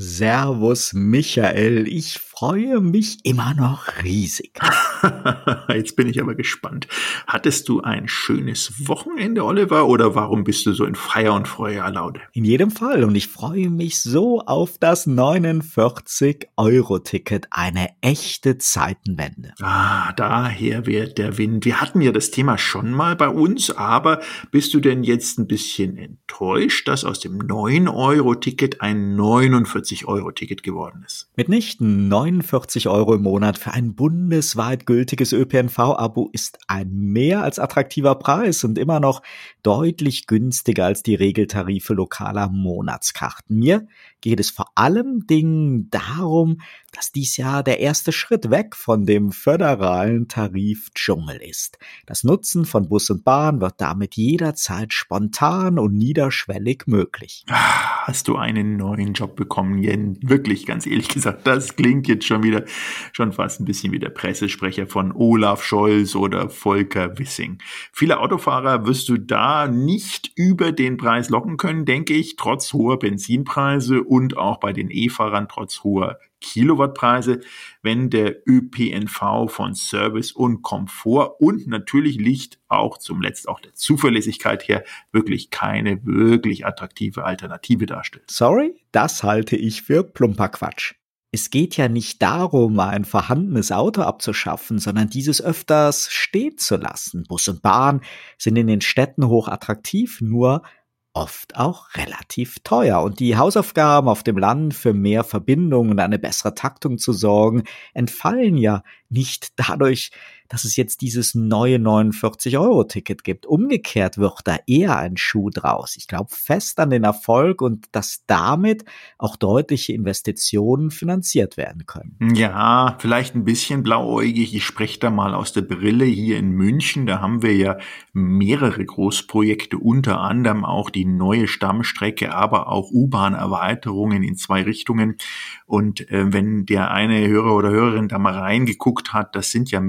Servus Michael, ich freue mich immer noch riesig. Jetzt bin ich aber gespannt. Hattest du ein schönes Wochenende, Oliver, oder warum bist du so in Feier und Feuer Laune? In jedem Fall und ich freue mich so auf das 49-Euro-Ticket, eine echte Zeitenwende. Ah, daher wird der Wind. Wir hatten ja das Thema schon mal bei uns, aber bist du denn jetzt ein bisschen enttäuscht, dass aus dem 9-Euro-Ticket ein 49-Euro-Ticket geworden ist? Mitnichten 9 49 Euro im Monat für ein bundesweit gültiges ÖPNV-Abo ist ein mehr als attraktiver Preis und immer noch deutlich günstiger als die Regeltarife lokaler Monatskarten. Mir geht es vor allem Dingen darum, dass dies ja der erste Schritt weg von dem föderalen Tarifdschungel ist. Das Nutzen von Bus und Bahn wird damit jederzeit spontan und niederschwellig möglich. Hast du einen neuen Job bekommen, Jen? Wirklich, ganz ehrlich gesagt, das klingt jetzt schon wieder, schon fast ein bisschen wie der Pressesprecher von Olaf Scholz oder Volker Wissing. Viele Autofahrer wirst du da nicht über den Preis locken können, denke ich, trotz hoher Benzinpreise und auch bei den E-Fahrern trotz hoher Kilowattpreise, wenn der ÖPNV von Service und Komfort und natürlich Licht auch zum Letzt auch der Zuverlässigkeit her wirklich keine wirklich attraktive Alternative darstellt. Sorry, das halte ich für plumper Quatsch. Es geht ja nicht darum, ein vorhandenes Auto abzuschaffen, sondern dieses öfters stehen zu lassen. Bus und Bahn sind in den Städten hoch attraktiv, nur oft auch relativ teuer. Und die Hausaufgaben auf dem Land für mehr Verbindung und eine bessere Taktung zu sorgen, entfallen ja nicht dadurch, dass es jetzt dieses neue 49-Euro-Ticket gibt. Umgekehrt wird da eher ein Schuh draus. Ich glaube fest an den Erfolg und dass damit auch deutliche Investitionen finanziert werden können. Ja, vielleicht ein bisschen blauäugig. Ich spreche da mal aus der Brille hier in München. Da haben wir ja mehrere Großprojekte, unter anderem auch die neue Stammstrecke, aber auch U-Bahn-Erweiterungen in zwei Richtungen. Und äh, wenn der eine Hörer oder Hörerin da mal reingeguckt hat, das sind ja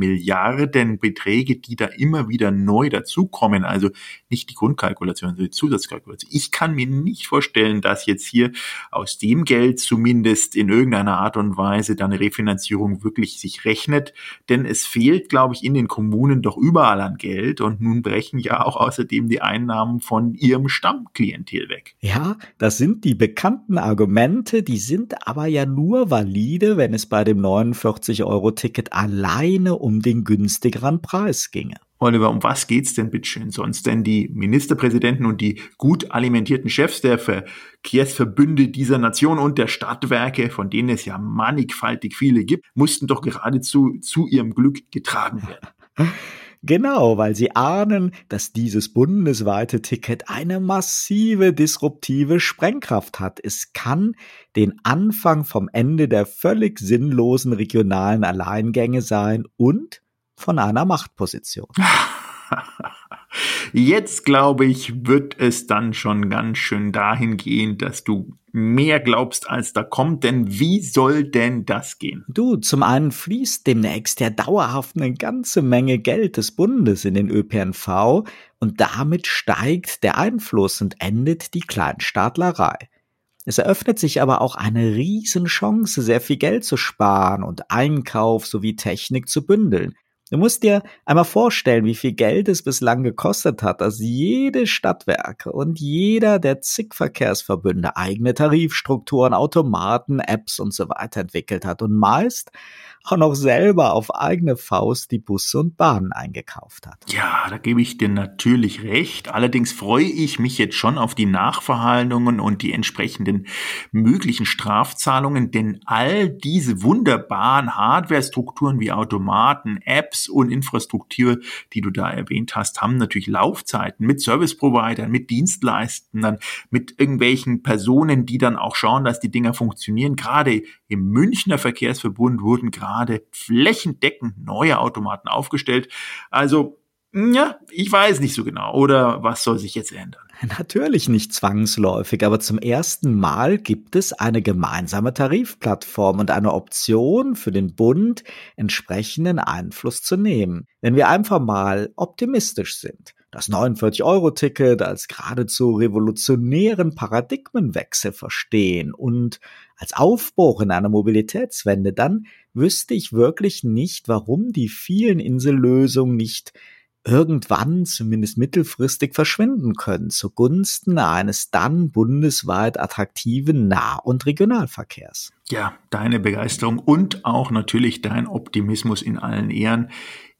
Milliardenbeträge, die da immer wieder neu dazukommen. Also nicht die Grundkalkulation, sondern die Zusatzkalkulation. Ich kann mir nicht vorstellen, dass jetzt hier aus dem Geld zumindest in irgendeiner Art und Weise dann eine Refinanzierung wirklich sich rechnet. Denn es fehlt, glaube ich, in den Kommunen doch überall an Geld. Und nun brechen ja auch außerdem die Einnahmen von ihrem Stammklientel weg. Ja, das sind die bekannten Argumente, die sind aber ja nur valide, wenn es bei dem 49-Euro-Ticket alleine um den günstigeren Preis ginge. Oliver, um was geht's denn bitteschön sonst? Denn die Ministerpräsidenten und die gut alimentierten Chefs der Verkehrsverbünde dieser Nation und der Stadtwerke, von denen es ja mannigfaltig viele gibt, mussten doch geradezu zu ihrem Glück getragen werden. Genau, weil sie ahnen, dass dieses bundesweite Ticket eine massive disruptive Sprengkraft hat. Es kann den Anfang vom Ende der völlig sinnlosen regionalen Alleingänge sein und von einer Machtposition. Jetzt glaube ich, wird es dann schon ganz schön dahin gehen, dass du mehr glaubst, als da kommt. Denn wie soll denn das gehen? Du, zum einen fließt demnächst ja dauerhaft eine ganze Menge Geld des Bundes in den ÖPNV und damit steigt der Einfluss und endet die Kleinstaatlerei. Es eröffnet sich aber auch eine Riesenchance, sehr viel Geld zu sparen und Einkauf sowie Technik zu bündeln. Du musst dir einmal vorstellen, wie viel Geld es bislang gekostet hat, dass jede Stadtwerke und jeder der zig Verkehrsverbünde eigene Tarifstrukturen, Automaten, Apps und so weiter entwickelt hat und meist auch noch selber auf eigene Faust die Busse und Bahnen eingekauft hat. Ja, da gebe ich dir natürlich recht. Allerdings freue ich mich jetzt schon auf die Nachverhandlungen und die entsprechenden möglichen Strafzahlungen, denn all diese wunderbaren Hardwarestrukturen wie Automaten, Apps und Infrastruktur, die du da erwähnt hast, haben natürlich Laufzeiten mit Service-Providern, mit Dienstleistern, mit irgendwelchen Personen, die dann auch schauen, dass die Dinger funktionieren. Gerade im Münchner Verkehrsverbund wurden gerade flächendeckend neue Automaten aufgestellt. Also, ja, ich weiß nicht so genau. Oder was soll sich jetzt ändern? Natürlich nicht zwangsläufig, aber zum ersten Mal gibt es eine gemeinsame Tarifplattform und eine Option für den Bund, entsprechenden Einfluss zu nehmen. Wenn wir einfach mal optimistisch sind, das 49-Euro-Ticket als geradezu revolutionären Paradigmenwechsel verstehen und als Aufbruch in einer Mobilitätswende, dann wüsste ich wirklich nicht, warum die vielen Insellösungen nicht irgendwann zumindest mittelfristig verschwinden können zugunsten eines dann bundesweit attraktiven Nah- und Regionalverkehrs. Ja, deine Begeisterung und auch natürlich dein Optimismus in allen Ehren.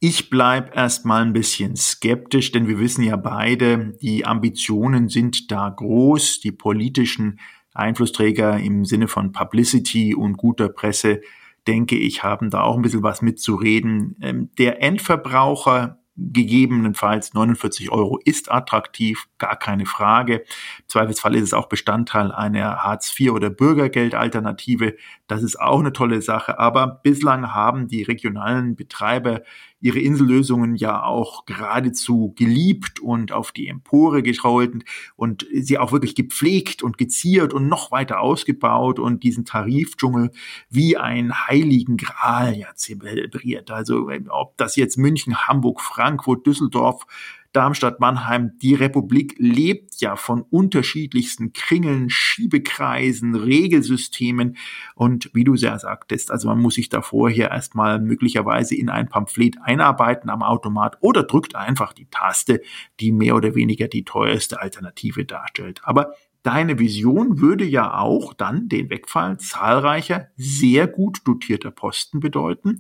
Ich bleib erstmal ein bisschen skeptisch, denn wir wissen ja beide, die Ambitionen sind da groß, die politischen Einflussträger im Sinne von Publicity und guter Presse, denke ich, haben da auch ein bisschen was mitzureden. Ähm, der Endverbraucher gegebenenfalls 49 Euro ist attraktiv, gar keine Frage. Im Zweifelsfall ist es auch Bestandteil einer Hartz IV oder Bürgergeldalternative. Das ist auch eine tolle Sache. Aber bislang haben die regionalen Betreiber ihre Insellösungen ja auch geradezu geliebt und auf die Empore getrollt und sie auch wirklich gepflegt und geziert und noch weiter ausgebaut und diesen Tarifdschungel wie ein heiligen Gral ja zelebriert. Also ob das jetzt München, Hamburg, Frankfurt, Düsseldorf, Darmstadt, Mannheim, die Republik lebt ja von unterschiedlichsten Kringeln, Schiebekreisen, Regelsystemen und wie du sehr sagtest, also man muss sich da vorher erstmal möglicherweise in ein Pamphlet einarbeiten am Automat oder drückt einfach die Taste, die mehr oder weniger die teuerste Alternative darstellt. Aber Deine Vision würde ja auch dann den Wegfall zahlreicher, sehr gut dotierter Posten bedeuten,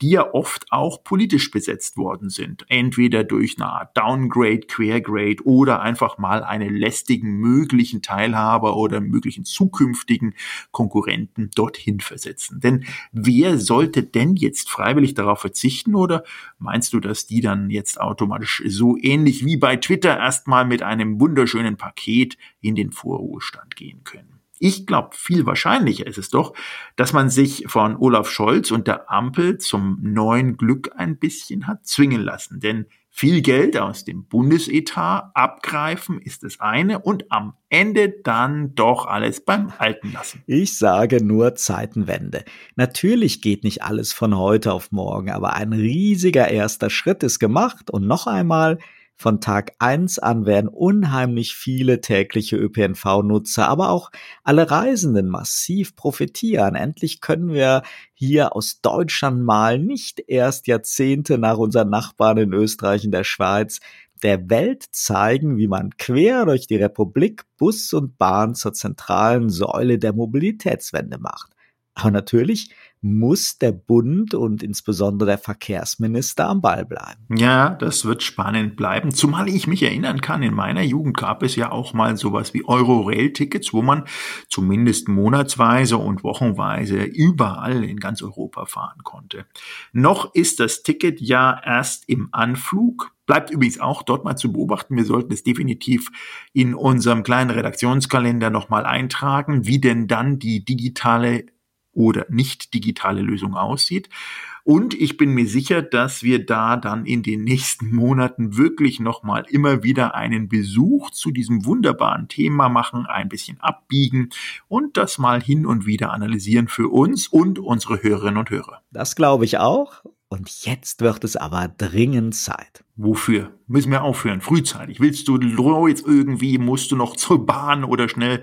die ja oft auch politisch besetzt worden sind. Entweder durch eine Art Downgrade, Quergrade oder einfach mal einen lästigen möglichen Teilhaber oder möglichen zukünftigen Konkurrenten dorthin versetzen. Denn wer sollte denn jetzt freiwillig darauf verzichten oder meinst du, dass die dann jetzt automatisch so ähnlich wie bei Twitter erstmal mit einem wunderschönen Paket in den Vorruhestand gehen können. Ich glaube, viel wahrscheinlicher ist es doch, dass man sich von Olaf Scholz und der Ampel zum neuen Glück ein bisschen hat zwingen lassen. Denn viel Geld aus dem Bundesetat abgreifen ist das eine und am Ende dann doch alles beim Alten lassen. Ich sage nur Zeitenwende. Natürlich geht nicht alles von heute auf morgen, aber ein riesiger erster Schritt ist gemacht und noch einmal, von Tag eins an werden unheimlich viele tägliche ÖPNV-Nutzer, aber auch alle Reisenden massiv profitieren. Endlich können wir hier aus Deutschland mal nicht erst Jahrzehnte nach unseren Nachbarn in Österreich und der Schweiz der Welt zeigen, wie man quer durch die Republik Bus und Bahn zur zentralen Säule der Mobilitätswende macht. Aber natürlich muss der Bund und insbesondere der Verkehrsminister am Ball bleiben. Ja, das wird spannend bleiben. Zumal ich mich erinnern kann, in meiner Jugend gab es ja auch mal sowas wie Euro-Rail-Tickets, wo man zumindest monatsweise und wochenweise überall in ganz Europa fahren konnte. Noch ist das Ticket ja erst im Anflug. Bleibt übrigens auch dort mal zu beobachten. Wir sollten es definitiv in unserem kleinen Redaktionskalender nochmal eintragen, wie denn dann die digitale oder nicht digitale Lösung aussieht. Und ich bin mir sicher, dass wir da dann in den nächsten Monaten wirklich nochmal immer wieder einen Besuch zu diesem wunderbaren Thema machen, ein bisschen abbiegen und das mal hin und wieder analysieren für uns und unsere Hörerinnen und Hörer. Das glaube ich auch. Und jetzt wird es aber dringend Zeit. Wofür? Müssen wir aufhören? Frühzeitig. Willst du jetzt irgendwie, musst du noch zur Bahn oder schnell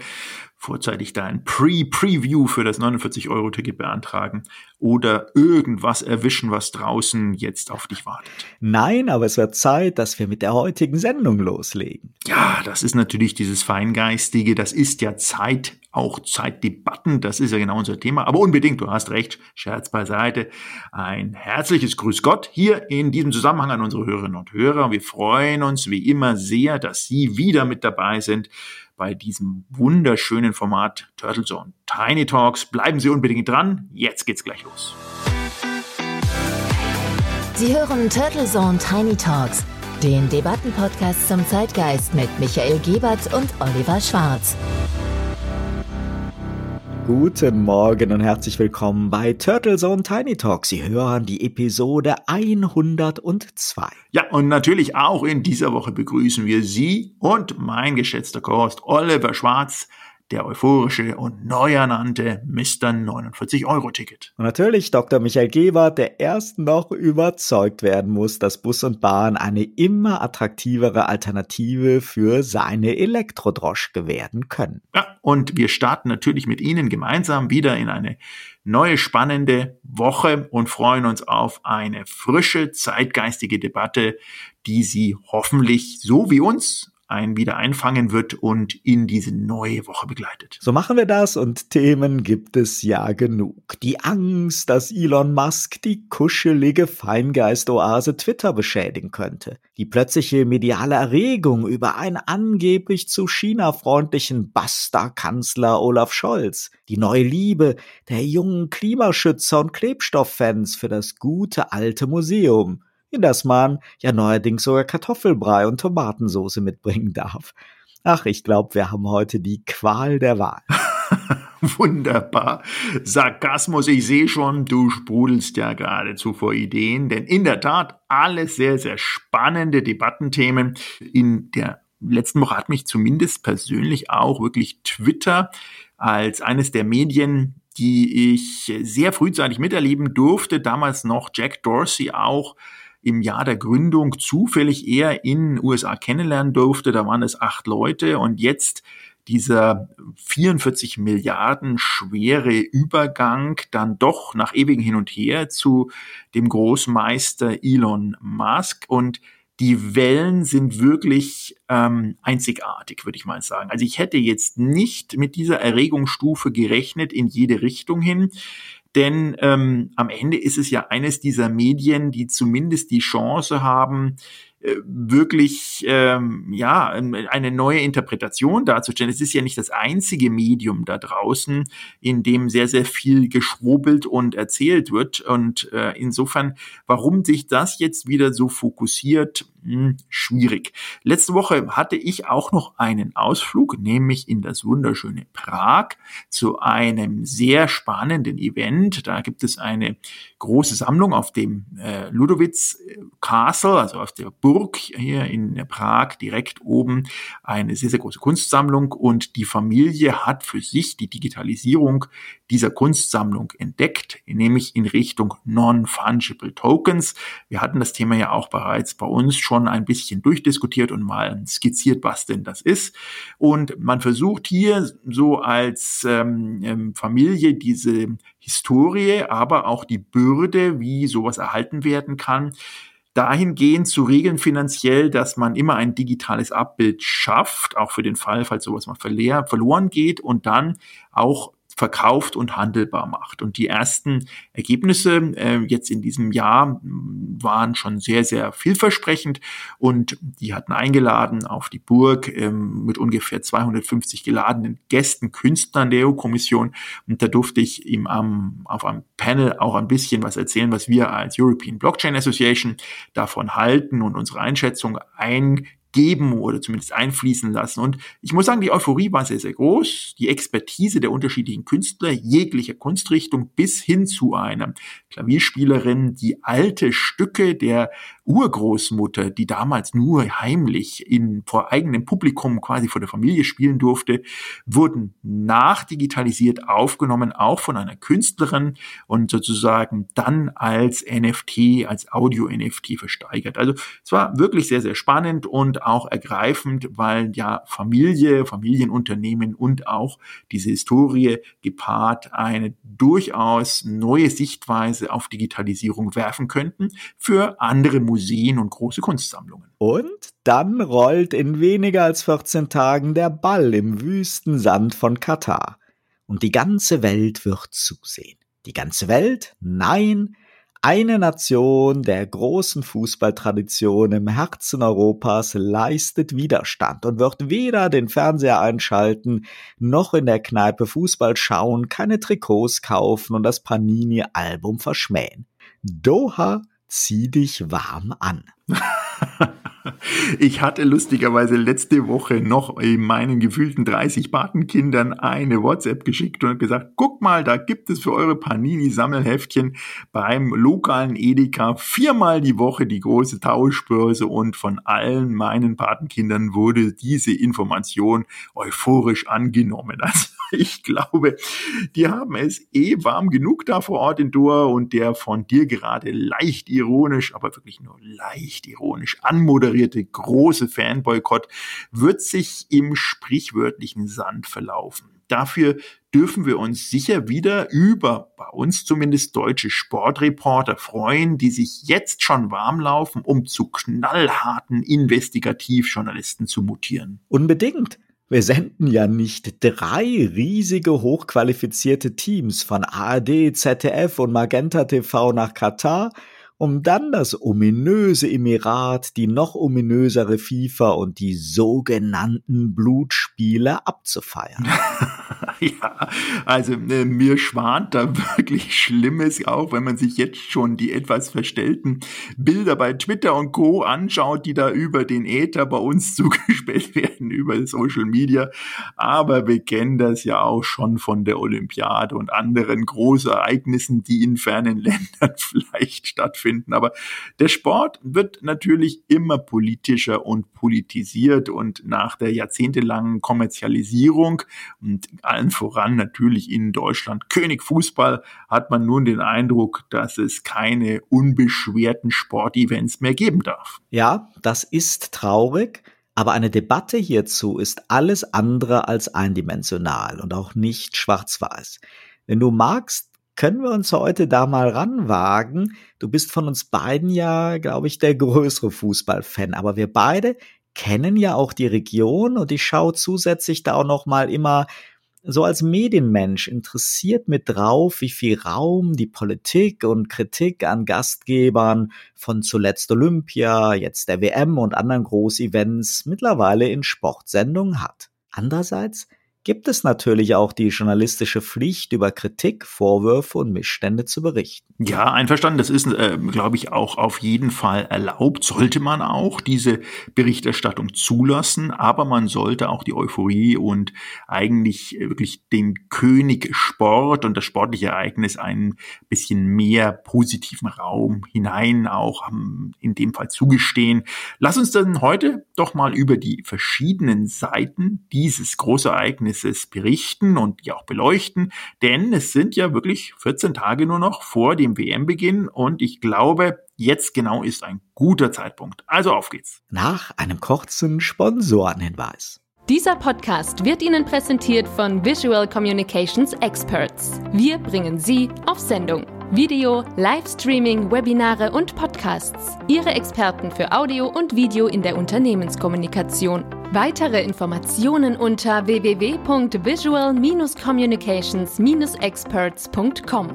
vorzeitig dein Pre-Preview für das 49-Euro-Ticket beantragen oder irgendwas erwischen, was draußen jetzt auf dich wartet. Nein, aber es wird Zeit, dass wir mit der heutigen Sendung loslegen. Ja, das ist natürlich dieses Feingeistige, das ist ja Zeit, auch Zeitdebatten, das ist ja genau unser Thema. Aber unbedingt, du hast recht, Scherz beiseite. Ein herzliches Grüß Gott hier in diesem Zusammenhang an unsere Hörerinnen und Hörer. Wir freuen uns wie immer sehr, dass Sie wieder mit dabei sind bei diesem wunderschönen Format Turtle Zone Tiny Talks. Bleiben Sie unbedingt dran. Jetzt geht's gleich los. Sie hören Turtle Zone Tiny Talks, den Debattenpodcast zum Zeitgeist mit Michael Gebert und Oliver Schwarz. Guten Morgen und herzlich willkommen bei Turtle Zone Tiny Talk. Sie hören die Episode 102. Ja, und natürlich auch in dieser Woche begrüßen wir Sie und mein geschätzter Co-Host Oliver Schwarz der euphorische und neu ernannte Mr. 49-Euro-Ticket. Und natürlich Dr. Michael Gebert, der erst noch überzeugt werden muss, dass Bus und Bahn eine immer attraktivere Alternative für seine Elektrodroschke werden können. Ja, und wir starten natürlich mit Ihnen gemeinsam wieder in eine neue spannende Woche und freuen uns auf eine frische, zeitgeistige Debatte, die Sie hoffentlich so wie uns ein wieder einfangen wird und in diese neue Woche begleitet. So machen wir das und Themen gibt es ja genug. Die Angst, dass Elon Musk die kuschelige Feingeistoase Twitter beschädigen könnte. Die plötzliche mediale Erregung über einen angeblich zu China freundlichen Basta-Kanzler Olaf Scholz. Die neue Liebe der jungen Klimaschützer und Klebstofffans für das gute alte Museum in das man ja neuerdings sogar Kartoffelbrei und Tomatensoße mitbringen darf. Ach, ich glaube, wir haben heute die Qual der Wahl. Wunderbar. Sarkasmus, ich sehe schon, du sprudelst ja geradezu vor Ideen, denn in der Tat alles sehr, sehr spannende Debattenthemen. In der letzten Woche hat mich zumindest persönlich auch wirklich Twitter als eines der Medien, die ich sehr frühzeitig miterleben durfte, damals noch Jack Dorsey auch im Jahr der Gründung zufällig eher in USA kennenlernen durfte. Da waren es acht Leute und jetzt dieser 44 Milliarden schwere Übergang dann doch nach ewigem Hin und Her zu dem Großmeister Elon Musk und die Wellen sind wirklich ähm, einzigartig, würde ich mal sagen. Also ich hätte jetzt nicht mit dieser Erregungsstufe gerechnet in jede Richtung hin. Denn ähm, am Ende ist es ja eines dieser Medien, die zumindest die Chance haben, äh, wirklich ähm, ja eine neue Interpretation darzustellen. Es ist ja nicht das einzige Medium da draußen, in dem sehr sehr viel geschwobelt und erzählt wird. Und äh, insofern, warum sich das jetzt wieder so fokussiert, hm, schwierig. Letzte Woche hatte ich auch noch einen Ausflug, nämlich in das wunderschöne Prag zu einem sehr spannenden Event. Da gibt es eine große Sammlung auf dem äh, Ludowitz Castle, also auf der Burg hier in Prag direkt oben eine sehr, sehr große Kunstsammlung und die Familie hat für sich die Digitalisierung dieser Kunstsammlung entdeckt, nämlich in Richtung Non-Fungible Tokens. Wir hatten das Thema ja auch bereits bei uns schon ein bisschen durchdiskutiert und mal skizziert, was denn das ist. Und man versucht hier so als ähm, ähm Familie diese Historie, aber auch die Bürde, wie sowas erhalten werden kann, dahingehend zu regeln finanziell, dass man immer ein digitales Abbild schafft, auch für den Fall, falls sowas mal verloren geht und dann auch verkauft und handelbar macht. Und die ersten Ergebnisse äh, jetzt in diesem Jahr waren schon sehr, sehr vielversprechend und die hatten eingeladen auf die Burg ähm, mit ungefähr 250 geladenen Gästen, Künstlern der EU-Kommission und da durfte ich ihm am, auf einem Panel auch ein bisschen was erzählen, was wir als European Blockchain Association davon halten und unsere Einschätzung ein geben oder zumindest einfließen lassen. Und ich muss sagen, die Euphorie war sehr, sehr groß. Die Expertise der unterschiedlichen Künstler jeglicher Kunstrichtung bis hin zu einer Klavierspielerin, die alte Stücke der Urgroßmutter, die damals nur heimlich in, vor eigenem Publikum quasi vor der Familie spielen durfte, wurden nachdigitalisiert aufgenommen, auch von einer Künstlerin und sozusagen dann als NFT, als Audio-NFT versteigert. Also es war wirklich sehr, sehr spannend und auch ergreifend, weil ja Familie, Familienunternehmen und auch diese Historie gepaart eine durchaus neue Sichtweise auf Digitalisierung werfen könnten für andere Museen und große Kunstsammlungen. Und dann rollt in weniger als 14 Tagen der Ball im wüsten Sand von Katar. Und die ganze Welt wird zusehen. Die ganze Welt? Nein, eine Nation der großen Fußballtradition im Herzen Europas leistet Widerstand und wird weder den Fernseher einschalten, noch in der Kneipe Fußball schauen, keine Trikots kaufen und das Panini-Album verschmähen. Doha zieh dich warm an. Ich hatte lustigerweise letzte Woche noch in meinen gefühlten 30 Patenkindern eine WhatsApp geschickt und gesagt, guck mal, da gibt es für eure Panini-Sammelheftchen beim lokalen Edeka viermal die Woche die große Tauschbörse und von allen meinen Patenkindern wurde diese Information euphorisch angenommen. Also ich glaube, die haben es eh warm genug da vor Ort in Doha und der von dir gerade leicht ironisch, aber wirklich nur leicht ironisch anmoderierte große Fanboykott wird sich im sprichwörtlichen Sand verlaufen. Dafür dürfen wir uns sicher wieder über, bei uns zumindest deutsche Sportreporter freuen, die sich jetzt schon warm laufen, um zu knallharten Investigativjournalisten zu mutieren. Unbedingt. Wir senden ja nicht drei riesige hochqualifizierte Teams von ARD, ZDF und Magenta TV nach Katar, um dann das ominöse Emirat, die noch ominösere FIFA und die sogenannten Blutspiele abzufeiern. ja, also äh, mir schwant da wirklich Schlimmes, auch wenn man sich jetzt schon die etwas verstellten Bilder bei Twitter und Co. anschaut, die da über den Äther bei uns zugespielt werden, über Social Media. Aber wir kennen das ja auch schon von der Olympiade und anderen Großereignissen, die in fernen Ländern vielleicht stattfinden. Aber der Sport wird natürlich immer politischer und politisiert und nach der jahrzehntelangen Kommerzialisierung und allen voran natürlich in Deutschland König Fußball, hat man nun den Eindruck, dass es keine unbeschwerten Sportevents mehr geben darf. Ja, das ist traurig. Aber eine Debatte hierzu ist alles andere als eindimensional und auch nicht schwarz-weiß. Wenn du magst, können wir uns heute da mal ranwagen. Du bist von uns beiden ja, glaube ich, der größere Fußballfan, aber wir beide kennen ja auch die Region und ich schaue zusätzlich da auch noch mal immer so als Medienmensch interessiert mit drauf, wie viel Raum die Politik und Kritik an Gastgebern von zuletzt Olympia, jetzt der WM und anderen Großevents mittlerweile in Sportsendungen hat. Andererseits gibt es natürlich auch die journalistische Pflicht, über Kritik, Vorwürfe und Missstände zu berichten. Ja, einverstanden. Das ist, äh, glaube ich, auch auf jeden Fall erlaubt. Sollte man auch diese Berichterstattung zulassen, aber man sollte auch die Euphorie und eigentlich wirklich den König Sport und das sportliche Ereignis ein bisschen mehr positiven Raum hinein auch in dem Fall zugestehen. Lass uns dann heute doch mal über die verschiedenen Seiten dieses Großereignisses Ereignisses berichten und die auch beleuchten, denn es sind ja wirklich 14 Tage nur noch vor dem WM-Beginn und ich glaube, jetzt genau ist ein guter Zeitpunkt. Also auf geht's. Nach einem kurzen Sponsorenhinweis. Dieser Podcast wird Ihnen präsentiert von Visual Communications Experts. Wir bringen Sie auf Sendung. Video, Livestreaming, Webinare und Podcasts. Ihre Experten für Audio und Video in der Unternehmenskommunikation. Weitere Informationen unter www.visual-communications-experts.com.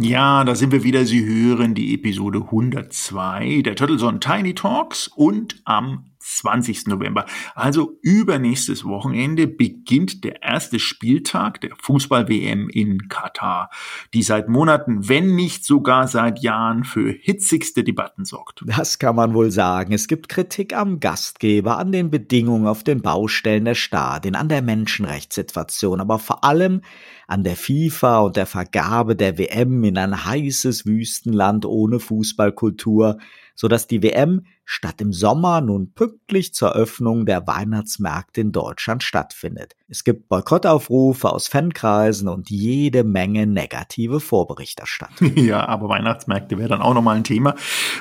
Ja, da sind wir wieder. Sie hören die Episode 102 der Turtles Tiny Talks und am 20. November. Also übernächstes Wochenende beginnt der erste Spieltag der Fußball-WM in Katar, die seit Monaten, wenn nicht sogar seit Jahren für hitzigste Debatten sorgt. Das kann man wohl sagen. Es gibt Kritik am Gastgeber, an den Bedingungen auf den Baustellen der Stadien, an der Menschenrechtssituation, aber vor allem an der FIFA und der Vergabe der WM in ein heißes Wüstenland ohne Fußballkultur, so dass die WM statt im Sommer nun pünktlich zur Öffnung der Weihnachtsmärkte in Deutschland stattfindet. Es gibt Boykottaufrufe aus Fankreisen und jede Menge negative Vorberichterstattung. Ja, aber Weihnachtsmärkte wäre dann auch nochmal ein Thema,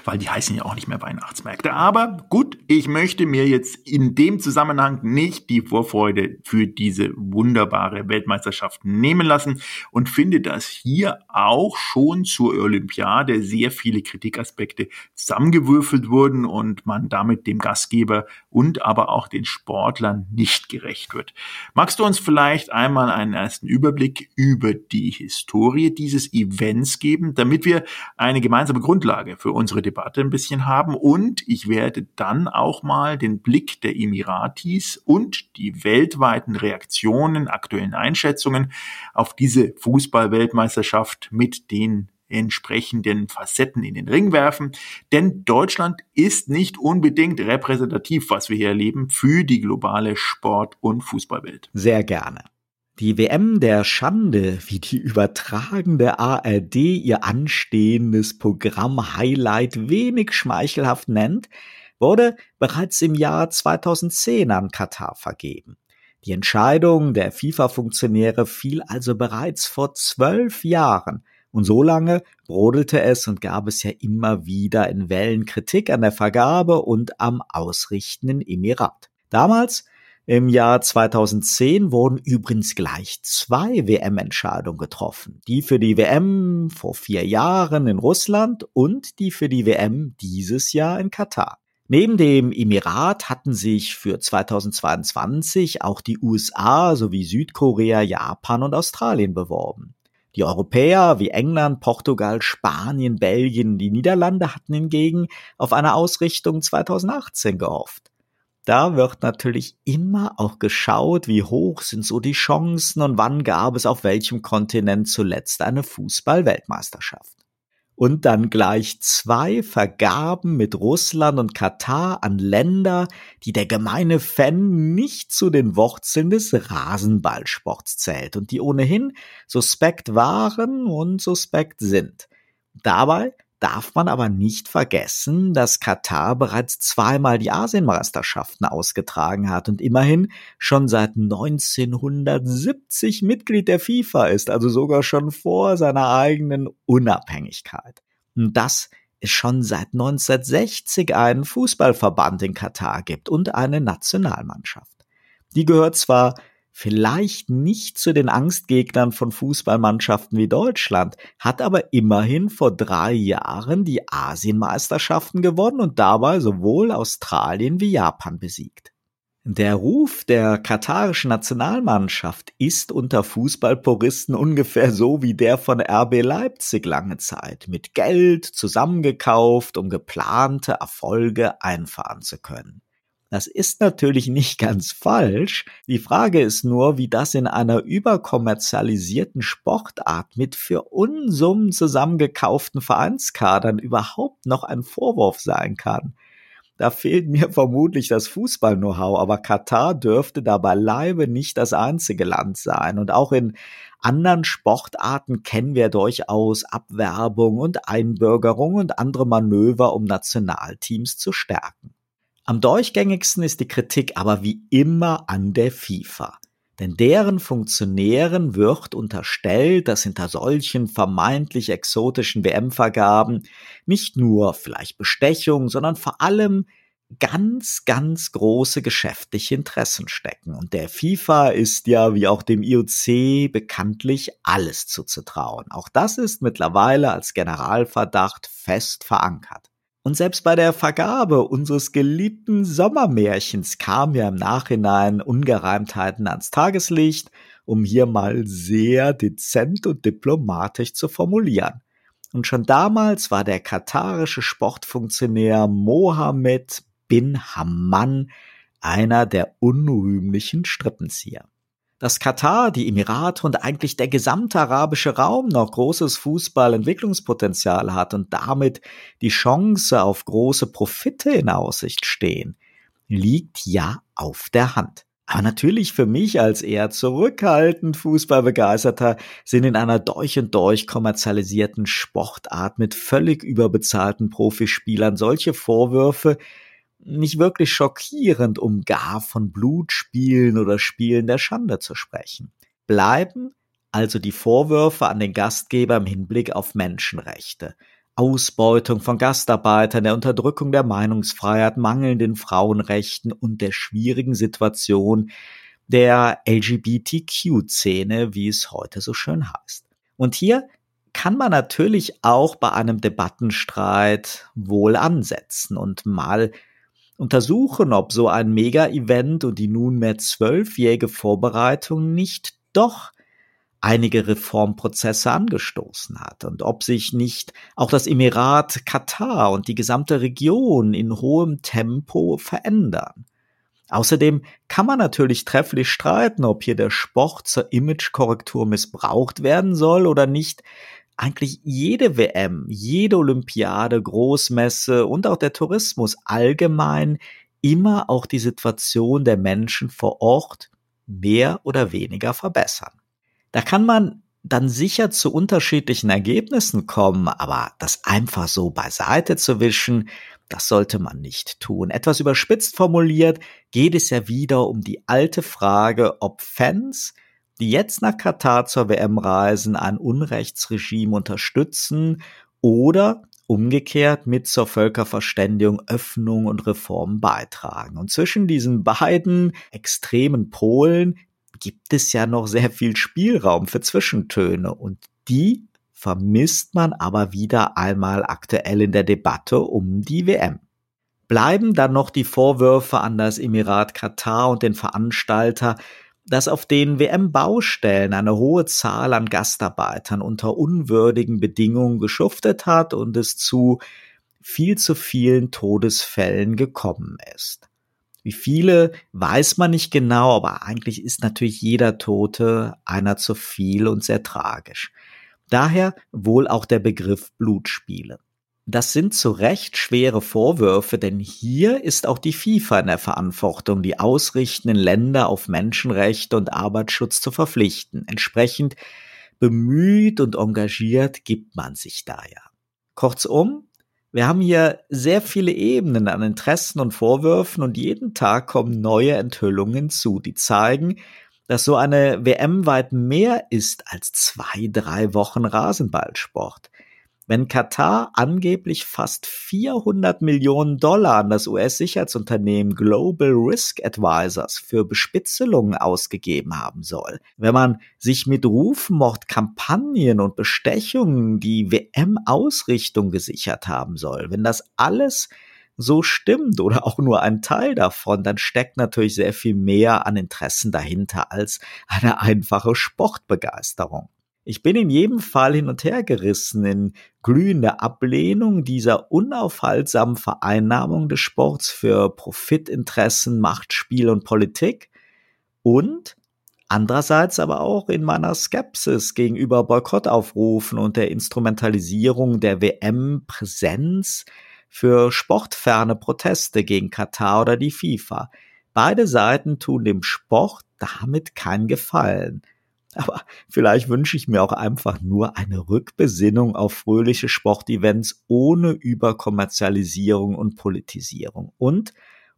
weil die heißen ja auch nicht mehr Weihnachtsmärkte. Aber gut, ich möchte mir jetzt in dem Zusammenhang nicht die Vorfreude für diese wunderbare Weltmeisterschaft nehmen lassen und finde, dass hier auch schon zur Olympiade sehr viele Kritikaspekte zusammengewürfelt wurden und man damit dem Gastgeber und aber auch den Sportlern nicht gerecht wird. Magst du uns vielleicht einmal einen ersten Überblick über die Historie dieses Events geben, damit wir eine gemeinsame Grundlage für unsere Debatte ein bisschen haben und ich werde dann auch mal den Blick der Emiratis und die weltweiten Reaktionen, aktuellen Einschätzungen auf diese Fußballweltmeisterschaft mit den entsprechenden Facetten in den Ring werfen. Denn Deutschland ist nicht unbedingt repräsentativ, was wir hier erleben, für die globale Sport- und Fußballwelt. Sehr gerne. Die WM der Schande, wie die übertragende ARD ihr anstehendes Programm-Highlight wenig schmeichelhaft nennt, wurde bereits im Jahr 2010 an Katar vergeben. Die Entscheidung der FIFA-Funktionäre fiel also bereits vor zwölf Jahren, und so lange brodelte es und gab es ja immer wieder in Wellen Kritik an der Vergabe und am Ausrichten in Emirat. Damals, im Jahr 2010, wurden übrigens gleich zwei WM-Entscheidungen getroffen. Die für die WM vor vier Jahren in Russland und die für die WM dieses Jahr in Katar. Neben dem Emirat hatten sich für 2022 auch die USA sowie Südkorea, Japan und Australien beworben. Die Europäer wie England, Portugal, Spanien, Belgien, die Niederlande hatten hingegen auf eine Ausrichtung 2018 gehofft. Da wird natürlich immer auch geschaut, wie hoch sind so die Chancen und wann gab es auf welchem Kontinent zuletzt eine Fußball-Weltmeisterschaft und dann gleich zwei Vergaben mit Russland und Katar an Länder, die der gemeine Fan nicht zu den Wurzeln des Rasenballsports zählt und die ohnehin suspekt waren und suspekt sind. Dabei darf man aber nicht vergessen, dass Katar bereits zweimal die Asienmeisterschaften ausgetragen hat und immerhin schon seit 1970 Mitglied der FIFA ist, also sogar schon vor seiner eigenen Unabhängigkeit. Und das es schon seit 1960 einen Fußballverband in Katar gibt und eine Nationalmannschaft. Die gehört zwar vielleicht nicht zu den Angstgegnern von Fußballmannschaften wie Deutschland, hat aber immerhin vor drei Jahren die Asienmeisterschaften gewonnen und dabei sowohl Australien wie Japan besiegt. Der Ruf der katarischen Nationalmannschaft ist unter Fußballpuristen ungefähr so wie der von RB Leipzig lange Zeit, mit Geld zusammengekauft, um geplante Erfolge einfahren zu können. Das ist natürlich nicht ganz falsch. Die Frage ist nur, wie das in einer überkommerzialisierten Sportart mit für Unsummen zusammengekauften Vereinskadern überhaupt noch ein Vorwurf sein kann. Da fehlt mir vermutlich das Fußball-Know-how, aber Katar dürfte da beileibe nicht das einzige Land sein. Und auch in anderen Sportarten kennen wir durchaus Abwerbung und Einbürgerung und andere Manöver, um Nationalteams zu stärken. Am durchgängigsten ist die Kritik aber wie immer an der FIFA. Denn deren Funktionären wird unterstellt, dass hinter solchen vermeintlich exotischen WM-Vergaben nicht nur vielleicht Bestechung, sondern vor allem ganz, ganz große geschäftliche Interessen stecken. Und der FIFA ist ja, wie auch dem IOC, bekanntlich alles zuzutrauen. Auch das ist mittlerweile als Generalverdacht fest verankert. Und selbst bei der Vergabe unseres geliebten Sommermärchens kamen ja im Nachhinein Ungereimtheiten ans Tageslicht, um hier mal sehr dezent und diplomatisch zu formulieren. Und schon damals war der katarische Sportfunktionär Mohammed bin Hamman einer der unrühmlichen Strippenzieher dass Katar, die Emirate und eigentlich der gesamte arabische Raum noch großes Fußballentwicklungspotenzial hat und damit die Chance auf große Profite in Aussicht stehen, liegt ja auf der Hand. Aber natürlich für mich als eher zurückhaltend Fußballbegeisterter sind in einer durch und durch kommerzialisierten Sportart mit völlig überbezahlten Profispielern solche Vorwürfe nicht wirklich schockierend, um gar von Blutspielen oder Spielen der Schande zu sprechen. Bleiben also die Vorwürfe an den Gastgeber im Hinblick auf Menschenrechte. Ausbeutung von Gastarbeitern, der Unterdrückung der Meinungsfreiheit, mangelnden Frauenrechten und der schwierigen Situation der LGBTQ-Szene, wie es heute so schön heißt. Und hier kann man natürlich auch bei einem Debattenstreit wohl ansetzen und mal untersuchen, ob so ein Mega-Event und die nunmehr zwölfjährige Vorbereitung nicht doch einige Reformprozesse angestoßen hat und ob sich nicht auch das Emirat Katar und die gesamte Region in hohem Tempo verändern. Außerdem kann man natürlich trefflich streiten, ob hier der Sport zur Imagekorrektur missbraucht werden soll oder nicht eigentlich jede WM, jede Olympiade, Großmesse und auch der Tourismus allgemein immer auch die Situation der Menschen vor Ort mehr oder weniger verbessern. Da kann man dann sicher zu unterschiedlichen Ergebnissen kommen, aber das einfach so beiseite zu wischen, das sollte man nicht tun. Etwas überspitzt formuliert geht es ja wieder um die alte Frage, ob Fans, die jetzt nach Katar zur WM reisen, ein Unrechtsregime unterstützen oder umgekehrt mit zur Völkerverständigung, Öffnung und Reform beitragen. Und zwischen diesen beiden extremen Polen gibt es ja noch sehr viel Spielraum für Zwischentöne und die vermisst man aber wieder einmal aktuell in der Debatte um die WM. Bleiben dann noch die Vorwürfe an das Emirat Katar und den Veranstalter, dass auf den WM-Baustellen eine hohe Zahl an Gastarbeitern unter unwürdigen Bedingungen geschuftet hat und es zu viel zu vielen Todesfällen gekommen ist. Wie viele weiß man nicht genau, aber eigentlich ist natürlich jeder Tote einer zu viel und sehr tragisch. Daher wohl auch der Begriff Blutspiele. Das sind zu Recht schwere Vorwürfe, denn hier ist auch die FIFA in der Verantwortung, die ausrichtenden Länder auf Menschenrechte und Arbeitsschutz zu verpflichten. Entsprechend bemüht und engagiert gibt man sich da ja. Kurzum, wir haben hier sehr viele Ebenen an Interessen und Vorwürfen und jeden Tag kommen neue Enthüllungen hinzu, die zeigen, dass so eine WM weit mehr ist als zwei, drei Wochen Rasenballsport. Wenn Katar angeblich fast 400 Millionen Dollar an das US-Sicherheitsunternehmen Global Risk Advisors für Bespitzelungen ausgegeben haben soll, wenn man sich mit Rufmord, Kampagnen und Bestechungen die WM-Ausrichtung gesichert haben soll, wenn das alles so stimmt oder auch nur ein Teil davon, dann steckt natürlich sehr viel mehr an Interessen dahinter als eine einfache Sportbegeisterung. Ich bin in jedem Fall hin und her gerissen in glühender Ablehnung dieser unaufhaltsamen Vereinnahmung des Sports für Profitinteressen, Machtspiel und Politik und andererseits aber auch in meiner Skepsis gegenüber Boykottaufrufen und der Instrumentalisierung der WM-Präsenz für sportferne Proteste gegen Katar oder die FIFA. Beide Seiten tun dem Sport damit keinen Gefallen. Aber vielleicht wünsche ich mir auch einfach nur eine Rückbesinnung auf fröhliche Sportevents ohne Überkommerzialisierung und Politisierung und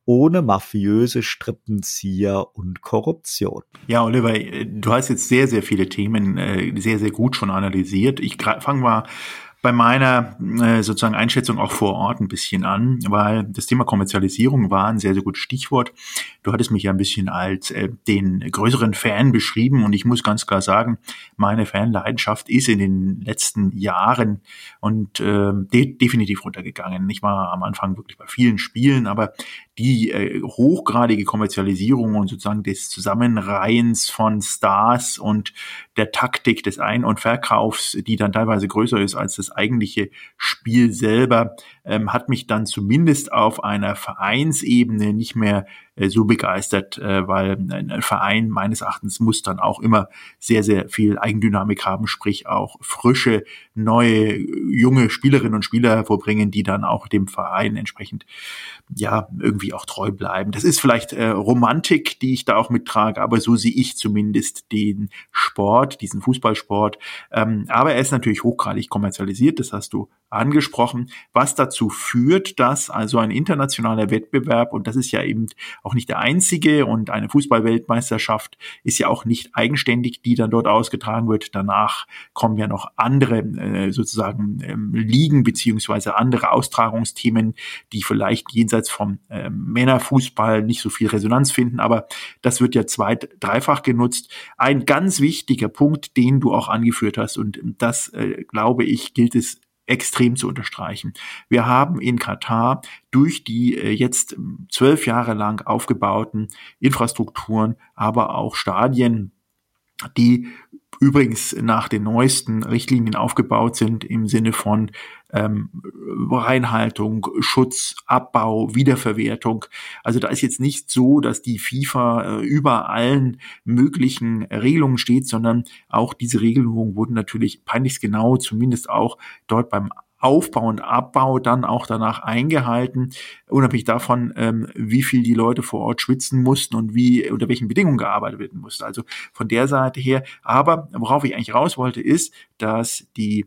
ohne mafiöse Strippenzieher und Korruption. Ja, Oliver, du hast jetzt sehr, sehr viele Themen äh, sehr, sehr gut schon analysiert. Ich fange mal bei meiner äh, sozusagen Einschätzung auch vor Ort ein bisschen an, weil das Thema Kommerzialisierung war ein sehr, sehr gutes Stichwort. Du hattest mich ja ein bisschen als äh, den größeren Fan beschrieben und ich muss ganz klar sagen, meine Fanleidenschaft ist in den letzten Jahren und äh, de definitiv runtergegangen. Ich war am Anfang wirklich bei vielen Spielen, aber die äh, hochgradige Kommerzialisierung und sozusagen des Zusammenreihens von Stars und der Taktik des Ein- und Verkaufs, die dann teilweise größer ist als das eigentliche Spiel selber, ähm, hat mich dann zumindest auf einer Vereinsebene nicht mehr so begeistert, äh, weil ein Verein meines Erachtens muss dann auch immer sehr, sehr viel Eigendynamik haben, sprich auch frische, neue, junge Spielerinnen und Spieler hervorbringen, die dann auch dem Verein entsprechend ja irgendwie auch treu bleiben. Das ist vielleicht äh, Romantik, die ich da auch mittrage, aber so sehe ich zumindest den Sport, diesen Fußballsport. Ähm, aber er ist natürlich hochgradig kommerzialisiert, das hast du angesprochen, was dazu führt, dass also ein internationaler Wettbewerb, und das ist ja eben auch nicht der einzige, und eine Fußballweltmeisterschaft ist ja auch nicht eigenständig, die dann dort ausgetragen wird. Danach kommen ja noch andere äh, sozusagen ähm, Ligen beziehungsweise andere Austragungsthemen, die vielleicht jenseits vom äh, Männerfußball nicht so viel Resonanz finden, aber das wird ja zweit, dreifach genutzt. Ein ganz wichtiger Punkt, den du auch angeführt hast, und das, äh, glaube ich, gilt es extrem zu unterstreichen. Wir haben in Katar durch die äh, jetzt zwölf Jahre lang aufgebauten Infrastrukturen, aber auch Stadien, die übrigens nach den neuesten Richtlinien aufgebaut sind im Sinne von ähm, Reinhaltung, Schutz, Abbau, Wiederverwertung. Also da ist jetzt nicht so, dass die FIFA äh, über allen möglichen Regelungen steht, sondern auch diese Regelungen wurden natürlich peinlichst genau, zumindest auch dort beim Aufbau und Abbau dann auch danach eingehalten, unabhängig davon, ähm, wie viel die Leute vor Ort schwitzen mussten und wie unter welchen Bedingungen gearbeitet werden musste. Also von der Seite her. Aber worauf ich eigentlich raus wollte, ist, dass die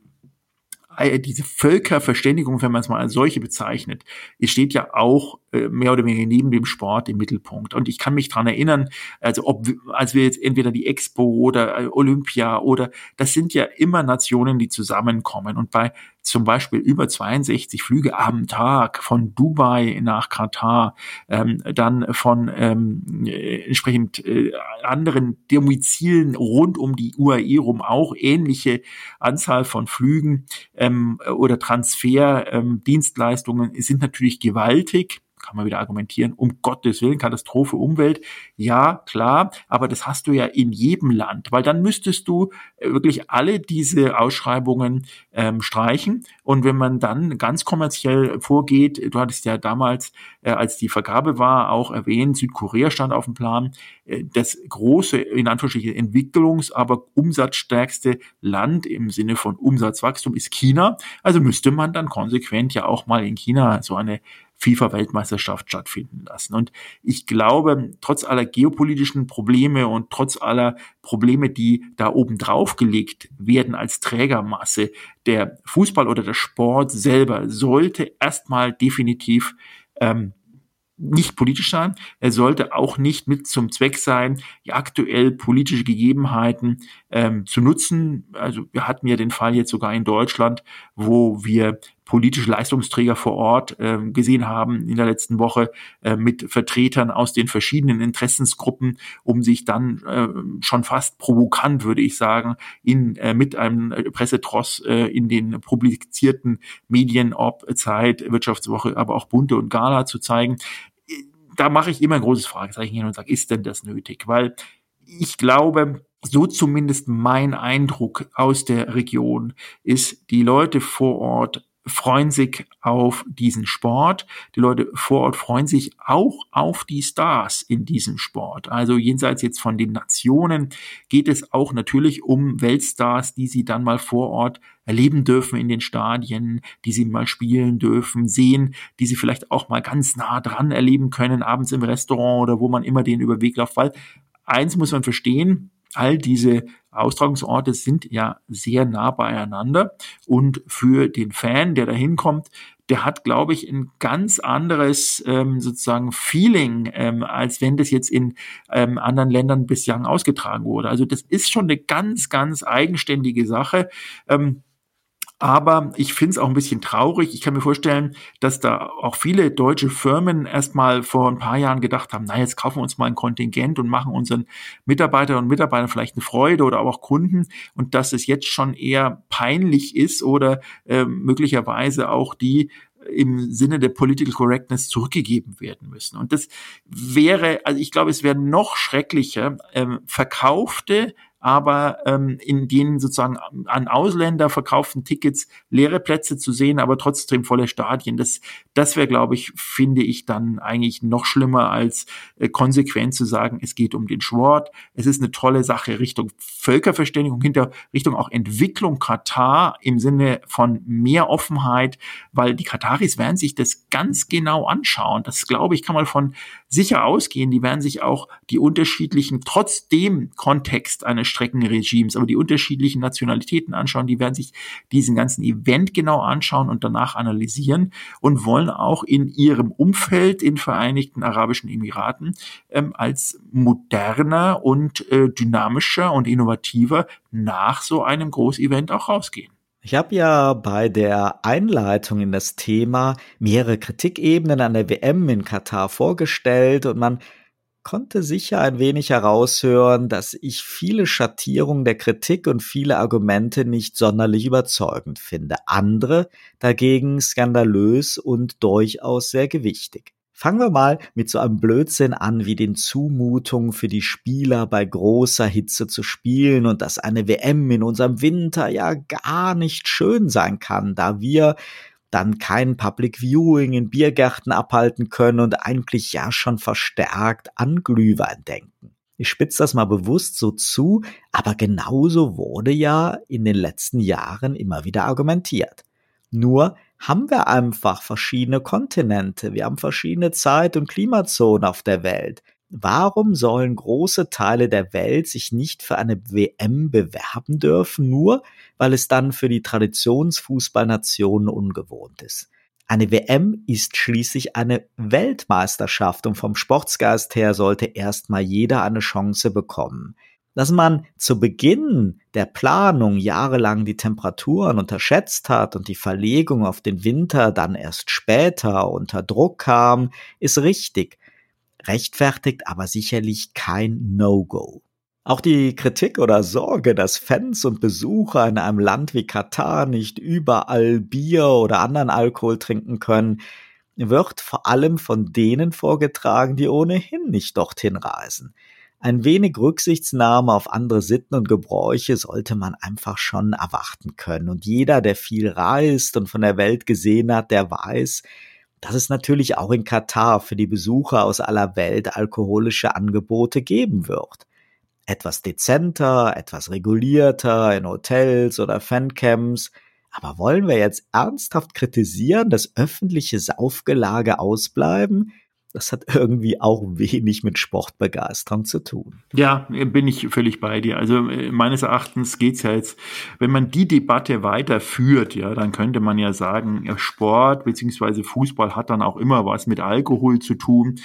diese Völkerverständigung, wenn man es mal als solche bezeichnet, es steht ja auch äh, mehr oder weniger neben dem Sport im Mittelpunkt. Und ich kann mich dran erinnern, also ob, als wir jetzt entweder die Expo oder äh, Olympia oder das sind ja immer Nationen, die zusammenkommen. Und bei zum Beispiel über 62 Flüge am Tag von Dubai nach Katar, ähm, dann von ähm, entsprechend äh, anderen Domizilen rund um die UAE rum auch ähnliche Anzahl von Flügen ähm, oder Transferdienstleistungen ähm, sind natürlich gewaltig kann man wieder argumentieren, um Gottes Willen, Katastrophe, Umwelt, ja, klar, aber das hast du ja in jedem Land, weil dann müsstest du äh, wirklich alle diese Ausschreibungen ähm, streichen. Und wenn man dann ganz kommerziell vorgeht, du hattest ja damals, äh, als die Vergabe war, auch erwähnt, Südkorea stand auf dem Plan, äh, das große, in Anführungsstrichen, Entwicklungs-, aber umsatzstärkste Land im Sinne von Umsatzwachstum ist China, also müsste man dann konsequent ja auch mal in China so eine FIFA-Weltmeisterschaft stattfinden lassen. Und ich glaube, trotz aller geopolitischen Probleme und trotz aller Probleme, die da oben drauf gelegt werden als Trägermasse, der Fußball oder der Sport selber sollte erstmal definitiv ähm, nicht politisch sein. Er sollte auch nicht mit zum Zweck sein, die aktuell politische Gegebenheiten ähm, zu nutzen. Also wir hatten ja den Fall jetzt sogar in Deutschland, wo wir politische Leistungsträger vor Ort äh, gesehen haben in der letzten Woche äh, mit Vertretern aus den verschiedenen Interessensgruppen, um sich dann äh, schon fast provokant, würde ich sagen, in, äh, mit einem Pressetross äh, in den publizierten Medien, ob Zeit, Wirtschaftswoche, aber auch Bunte und Gala zu zeigen. Da mache ich immer ein großes Fragezeichen hin und sage, ist denn das nötig? Weil ich glaube, so zumindest mein Eindruck aus der Region ist, die Leute vor Ort freuen sich auf diesen Sport. Die Leute vor Ort freuen sich auch auf die Stars in diesem Sport. Also jenseits jetzt von den Nationen geht es auch natürlich um Weltstars, die sie dann mal vor Ort erleben dürfen in den Stadien, die sie mal spielen dürfen, sehen, die sie vielleicht auch mal ganz nah dran erleben können, abends im Restaurant oder wo man immer den über Weg läuft. Weil eins muss man verstehen, all diese Austragungsorte sind ja sehr nah beieinander und für den Fan, der da hinkommt, der hat, glaube ich, ein ganz anderes ähm, sozusagen Feeling, ähm, als wenn das jetzt in ähm, anderen Ländern bislang ausgetragen wurde. Also das ist schon eine ganz, ganz eigenständige Sache. Ähm, aber ich finde es auch ein bisschen traurig. Ich kann mir vorstellen, dass da auch viele deutsche Firmen erstmal vor ein paar Jahren gedacht haben, na, jetzt kaufen wir uns mal ein Kontingent und machen unseren Mitarbeiterinnen und Mitarbeitern vielleicht eine Freude oder auch Kunden und dass es jetzt schon eher peinlich ist oder äh, möglicherweise auch die im Sinne der Political Correctness zurückgegeben werden müssen. Und das wäre, also ich glaube, es wäre noch schrecklicher, ähm, verkaufte aber ähm, in denen sozusagen an Ausländer verkauften Tickets leere Plätze zu sehen, aber trotzdem volle Stadien. Das, das wäre, glaube ich, finde ich dann eigentlich noch schlimmer als äh, konsequent zu sagen, es geht um den Sport. Es ist eine tolle Sache Richtung Völkerverständigung, hinter Richtung auch Entwicklung Katar im Sinne von mehr Offenheit, weil die Kataris werden sich das ganz genau anschauen. Das, glaube ich, kann man von sicher ausgehen. Die werden sich auch die unterschiedlichen, trotz dem Kontext eines Streckenregimes, aber die unterschiedlichen Nationalitäten anschauen, die werden sich diesen ganzen Event genau anschauen und danach analysieren und wollen auch in ihrem Umfeld in Vereinigten Arabischen Emiraten ähm, als moderner und äh, dynamischer und innovativer nach so einem Großevent auch rausgehen. Ich habe ja bei der Einleitung in das Thema mehrere Kritikebenen an der WM in Katar vorgestellt und man konnte sicher ein wenig heraushören, dass ich viele Schattierungen der Kritik und viele Argumente nicht sonderlich überzeugend finde. Andere dagegen skandalös und durchaus sehr gewichtig. Fangen wir mal mit so einem Blödsinn an wie den Zumutungen für die Spieler bei großer Hitze zu spielen und dass eine WM in unserem Winter ja gar nicht schön sein kann, da wir dann kein Public Viewing in Biergärten abhalten können und eigentlich ja schon verstärkt an Glühwein denken. Ich spitze das mal bewusst so zu, aber genauso wurde ja in den letzten Jahren immer wieder argumentiert. Nur haben wir einfach verschiedene Kontinente, wir haben verschiedene Zeit- und Klimazonen auf der Welt. Warum sollen große Teile der Welt sich nicht für eine WM bewerben dürfen, nur weil es dann für die Traditionsfußballnationen ungewohnt ist? Eine WM ist schließlich eine Weltmeisterschaft und vom Sportsgeist her sollte erstmal jeder eine Chance bekommen dass man zu Beginn der Planung jahrelang die Temperaturen unterschätzt hat und die Verlegung auf den Winter dann erst später unter Druck kam, ist richtig, rechtfertigt aber sicherlich kein No-Go. Auch die Kritik oder Sorge, dass Fans und Besucher in einem Land wie Katar nicht überall Bier oder anderen Alkohol trinken können, wird vor allem von denen vorgetragen, die ohnehin nicht dorthin reisen. Ein wenig Rücksichtsnahme auf andere Sitten und Gebräuche sollte man einfach schon erwarten können. Und jeder, der viel reist und von der Welt gesehen hat, der weiß, dass es natürlich auch in Katar für die Besucher aus aller Welt alkoholische Angebote geben wird. Etwas dezenter, etwas regulierter in Hotels oder Fancamps. Aber wollen wir jetzt ernsthaft kritisieren, dass öffentliche Saufgelage ausbleiben? Das hat irgendwie auch wenig mit Sportbegeisterung zu tun. Ja, bin ich völlig bei dir. Also äh, meines Erachtens geht's ja jetzt, wenn man die Debatte weiterführt, ja, dann könnte man ja sagen, Sport beziehungsweise Fußball hat dann auch immer was mit Alkohol zu tun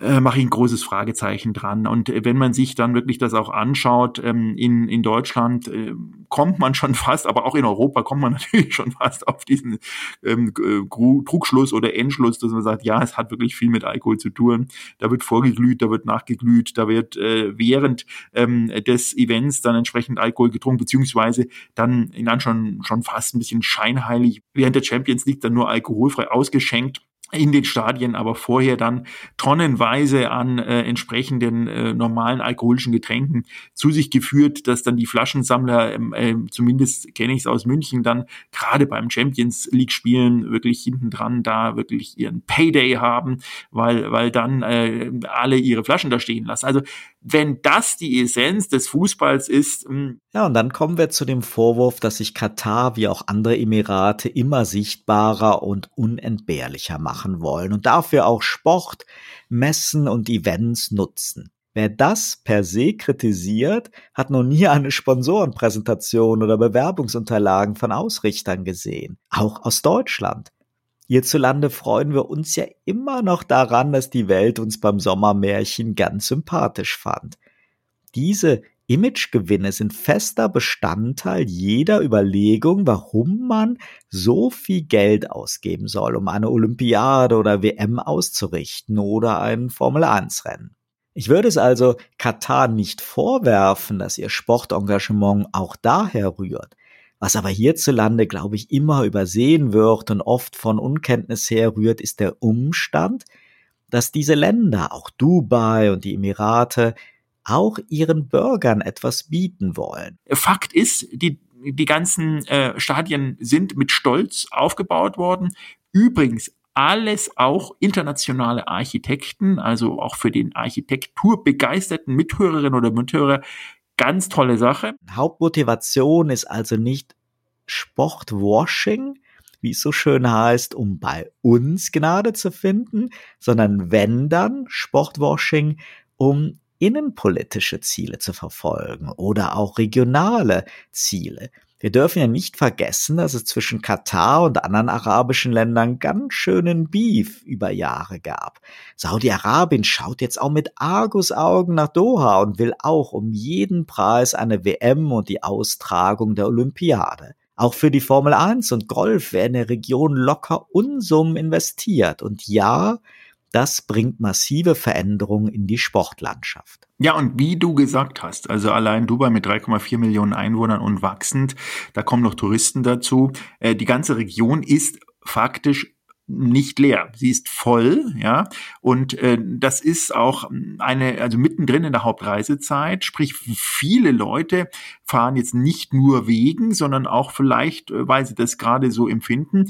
äh, mache ich ein großes Fragezeichen dran. Und äh, wenn man sich dann wirklich das auch anschaut, ähm, in, in Deutschland äh, kommt man schon fast, aber auch in Europa kommt man natürlich schon fast auf diesen ähm, äh, Trugschluss oder Endschluss, dass man sagt, ja, es hat wirklich viel mit Alkohol zu tun. Da wird vorgeglüht, da wird nachgeglüht, da wird äh, während ähm, des Events dann entsprechend Alkohol getrunken, beziehungsweise dann in schon, schon fast ein bisschen scheinheilig während der Champions League dann nur alkoholfrei ausgeschenkt in den Stadien, aber vorher dann tonnenweise an äh, entsprechenden äh, normalen alkoholischen Getränken zu sich geführt, dass dann die Flaschensammler, ähm, äh, zumindest kenne ich es aus München, dann gerade beim Champions League Spielen wirklich hinten dran da wirklich ihren Payday haben, weil weil dann äh, alle ihre Flaschen da stehen lassen. Also wenn das die Essenz des Fußballs ist. Hm. Ja, und dann kommen wir zu dem Vorwurf, dass sich Katar wie auch andere Emirate immer sichtbarer und unentbehrlicher machen wollen und dafür auch Sport, Messen und Events nutzen. Wer das per se kritisiert, hat noch nie eine Sponsorenpräsentation oder Bewerbungsunterlagen von Ausrichtern gesehen. Auch aus Deutschland. Hierzulande freuen wir uns ja immer noch daran, dass die Welt uns beim Sommermärchen ganz sympathisch fand. Diese Imagegewinne sind fester Bestandteil jeder Überlegung, warum man so viel Geld ausgeben soll, um eine Olympiade oder WM auszurichten oder ein Formel-1-Rennen. Ich würde es also Katar nicht vorwerfen, dass ihr Sportengagement auch daher rührt. Was aber hierzulande, glaube ich, immer übersehen wird und oft von Unkenntnis herrührt, ist der Umstand, dass diese Länder, auch Dubai und die Emirate, auch ihren Bürgern etwas bieten wollen. Fakt ist, die, die ganzen äh, Stadien sind mit Stolz aufgebaut worden. Übrigens alles auch internationale Architekten, also auch für den Architekturbegeisterten Mithörerinnen oder Mithörer Ganz tolle Sache. Hauptmotivation ist also nicht Sportwashing, wie es so schön heißt, um bei uns Gnade zu finden, sondern wenn dann Sportwashing, um innenpolitische Ziele zu verfolgen oder auch regionale Ziele. Wir dürfen ja nicht vergessen, dass es zwischen Katar und anderen arabischen Ländern ganz schönen Beef über Jahre gab. Saudi-Arabien schaut jetzt auch mit Argusaugen nach Doha und will auch um jeden Preis eine WM und die Austragung der Olympiade. Auch für die Formel 1 und Golf werden in der Region locker Unsummen investiert. Und ja, das bringt massive Veränderungen in die Sportlandschaft. Ja, und wie du gesagt hast, also allein Dubai mit 3,4 Millionen Einwohnern und wachsend, da kommen noch Touristen dazu. Äh, die ganze Region ist faktisch nicht leer, sie ist voll, ja, und äh, das ist auch eine, also mittendrin in der Hauptreisezeit, sprich viele Leute fahren jetzt nicht nur wegen, sondern auch vielleicht, äh, weil sie das gerade so empfinden,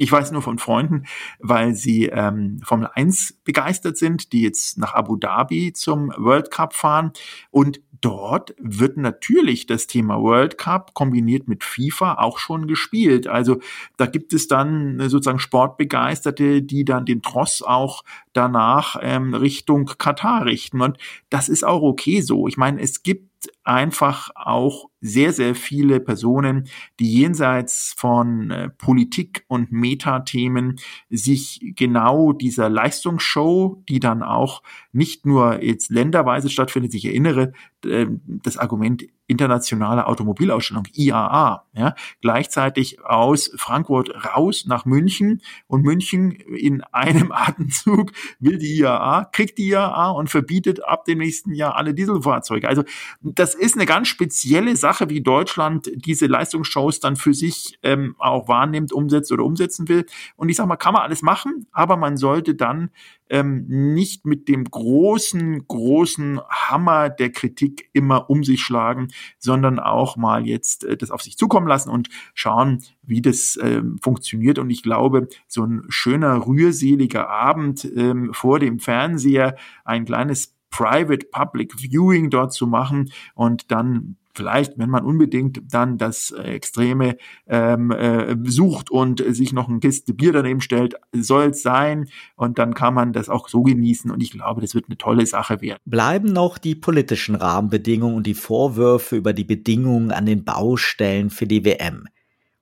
ich weiß nur von Freunden, weil sie ähm, Formel 1 begeistert sind, die jetzt nach Abu Dhabi zum World Cup fahren. Und dort wird natürlich das Thema World Cup kombiniert mit FIFA auch schon gespielt. Also da gibt es dann äh, sozusagen Sportbegeisterte, die dann den Tross auch danach ähm, Richtung Katar richten. Und das ist auch okay so. Ich meine, es gibt einfach auch sehr, sehr viele Personen, die jenseits von äh, Politik und Metathemen sich genau dieser Leistungsshow, die dann auch nicht nur jetzt länderweise stattfindet, ich erinnere, äh, das Argument internationale Automobilausstellung, IAA, ja, gleichzeitig aus Frankfurt raus nach München und München in einem Atemzug will die IAA, kriegt die IAA und verbietet ab dem nächsten Jahr alle Dieselfahrzeuge. Also das ist eine ganz spezielle Sache, wie Deutschland diese Leistungsshows dann für sich ähm, auch wahrnimmt, umsetzt oder umsetzen will. Und ich sage mal, kann man alles machen, aber man sollte dann ähm, nicht mit dem großen, großen Hammer der Kritik immer um sich schlagen, sondern auch mal jetzt äh, das auf sich zukommen lassen und schauen, wie das ähm, funktioniert. Und ich glaube, so ein schöner, rührseliger Abend ähm, vor dem Fernseher, ein kleines Private Public Viewing dort zu machen und dann vielleicht, wenn man unbedingt dann das äh, Extreme ähm, äh, sucht und sich noch ein Kiste Bier daneben stellt, soll es sein. Und dann kann man das auch so genießen. Und ich glaube, das wird eine tolle Sache werden. Bleiben noch die politischen Rahmenbedingungen und die Vorwürfe über die Bedingungen an den Baustellen für die WM.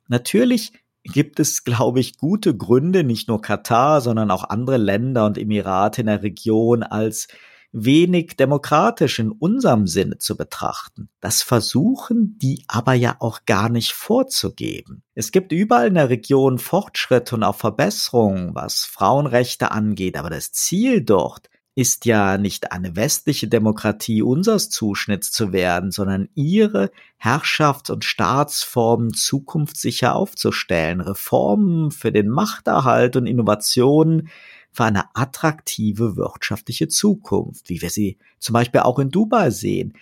Natürlich gibt es, glaube ich, gute Gründe, nicht nur Katar, sondern auch andere Länder und Emirate in der Region als wenig demokratisch in unserem Sinne zu betrachten. Das versuchen die aber ja auch gar nicht vorzugeben. Es gibt überall in der Region Fortschritt und auch Verbesserungen, was Frauenrechte angeht, aber das Ziel dort ist ja nicht eine westliche Demokratie unseres Zuschnitts zu werden, sondern ihre Herrschafts- und Staatsformen zukunftssicher aufzustellen, Reformen für den Machterhalt und Innovationen für eine attraktive wirtschaftliche Zukunft, wie wir sie zum Beispiel auch in Dubai sehen,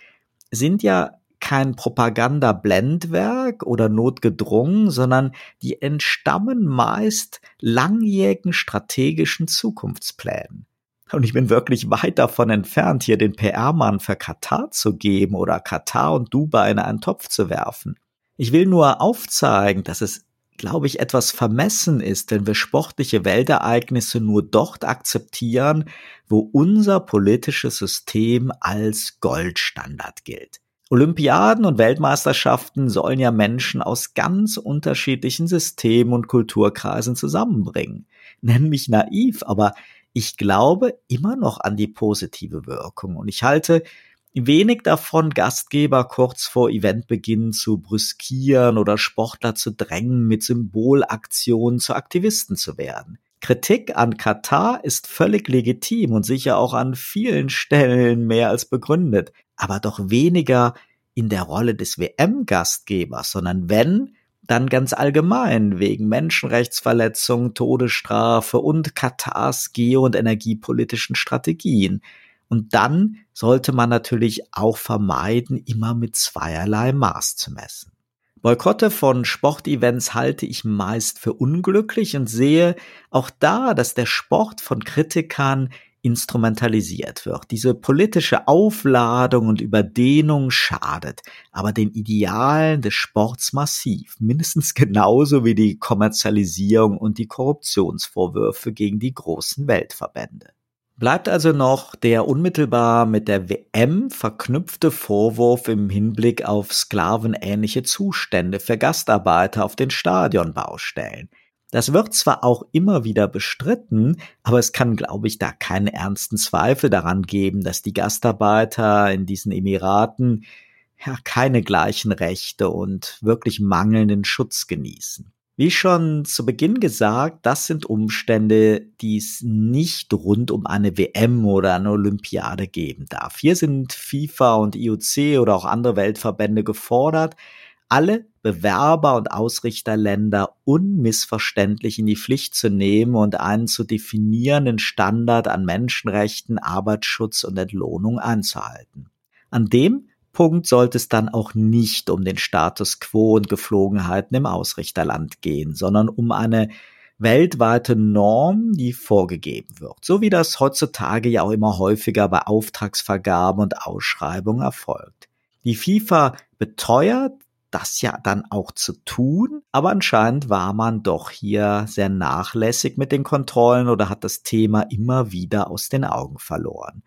sind ja kein Propagandablendwerk oder notgedrungen, sondern die entstammen meist langjährigen strategischen Zukunftsplänen. Und ich bin wirklich weit davon entfernt, hier den PR-Mann für Katar zu geben oder Katar und Dubai in einen Topf zu werfen. Ich will nur aufzeigen, dass es glaube ich, etwas vermessen ist, wenn wir sportliche Weltereignisse nur dort akzeptieren, wo unser politisches System als Goldstandard gilt. Olympiaden und Weltmeisterschaften sollen ja Menschen aus ganz unterschiedlichen Systemen und Kulturkreisen zusammenbringen. Nenn mich naiv, aber ich glaube immer noch an die positive Wirkung und ich halte wenig davon, Gastgeber kurz vor Eventbeginn zu brüskieren oder Sportler zu drängen, mit Symbolaktionen zu Aktivisten zu werden. Kritik an Katar ist völlig legitim und sicher auch an vielen Stellen mehr als begründet, aber doch weniger in der Rolle des WM-Gastgebers, sondern wenn, dann ganz allgemein wegen Menschenrechtsverletzungen, Todesstrafe und Katars geo- und energiepolitischen Strategien. Und dann sollte man natürlich auch vermeiden, immer mit zweierlei Maß zu messen. Boykotte von Sportevents halte ich meist für unglücklich und sehe auch da, dass der Sport von Kritikern instrumentalisiert wird. Diese politische Aufladung und Überdehnung schadet, aber den Idealen des Sports massiv, mindestens genauso wie die Kommerzialisierung und die Korruptionsvorwürfe gegen die großen Weltverbände. Bleibt also noch der unmittelbar mit der WM verknüpfte Vorwurf im Hinblick auf sklavenähnliche Zustände für Gastarbeiter auf den Stadionbaustellen. Das wird zwar auch immer wieder bestritten, aber es kann, glaube ich, da keinen ernsten Zweifel daran geben, dass die Gastarbeiter in diesen Emiraten ja keine gleichen Rechte und wirklich mangelnden Schutz genießen. Wie schon zu Beginn gesagt, das sind Umstände, die es nicht rund um eine WM oder eine Olympiade geben darf. Hier sind FIFA und IOC oder auch andere Weltverbände gefordert, alle Bewerber und Ausrichterländer unmissverständlich in die Pflicht zu nehmen und einen zu definierenden Standard an Menschenrechten, Arbeitsschutz und Entlohnung einzuhalten. An dem Punkt sollte es dann auch nicht um den Status quo und Geflogenheiten im Ausrichterland gehen, sondern um eine weltweite Norm, die vorgegeben wird, so wie das heutzutage ja auch immer häufiger bei Auftragsvergaben und Ausschreibungen erfolgt. Die FIFA beteuert, das ja dann auch zu tun, aber anscheinend war man doch hier sehr nachlässig mit den Kontrollen oder hat das Thema immer wieder aus den Augen verloren.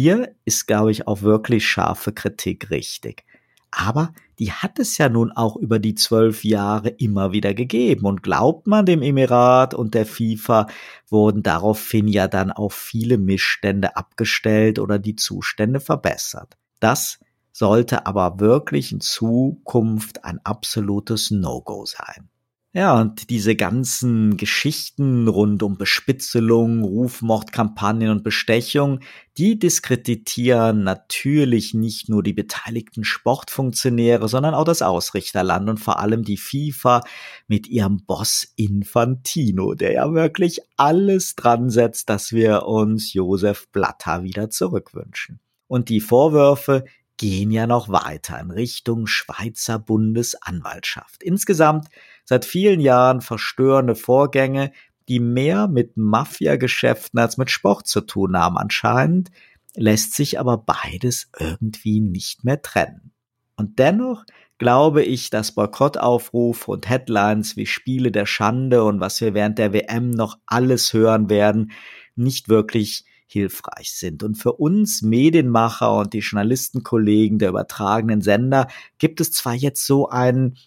Hier ist, glaube ich, auch wirklich scharfe Kritik richtig. Aber die hat es ja nun auch über die zwölf Jahre immer wieder gegeben. Und glaubt man dem Emirat und der FIFA, wurden daraufhin ja dann auch viele Missstände abgestellt oder die Zustände verbessert. Das sollte aber wirklich in Zukunft ein absolutes No-Go sein. Ja, und diese ganzen Geschichten rund um Bespitzelung, Rufmordkampagnen und Bestechung, die diskreditieren natürlich nicht nur die beteiligten Sportfunktionäre, sondern auch das Ausrichterland und vor allem die FIFA mit ihrem Boss Infantino, der ja wirklich alles dran setzt, dass wir uns Josef Blatter wieder zurückwünschen. Und die Vorwürfe, gehen ja noch weiter in Richtung Schweizer Bundesanwaltschaft. Insgesamt seit vielen Jahren verstörende Vorgänge, die mehr mit Mafiageschäften als mit Sport zu tun haben. Anscheinend lässt sich aber beides irgendwie nicht mehr trennen. Und dennoch glaube ich, dass Boykottaufrufe und Headlines wie Spiele der Schande und was wir während der WM noch alles hören werden, nicht wirklich hilfreich sind. Und für uns Medienmacher und die Journalistenkollegen der übertragenen Sender gibt es zwar jetzt so ein